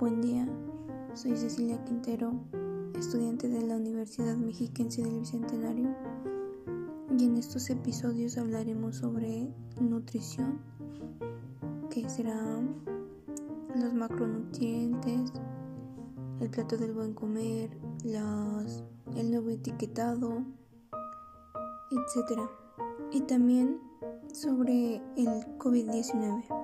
Buen día, soy Cecilia Quintero, estudiante de la Universidad Mexiquense del Bicentenario y en estos episodios hablaremos sobre nutrición, que serán los macronutrientes, el plato del buen comer, el nuevo etiquetado, etc. Y también sobre el COVID-19.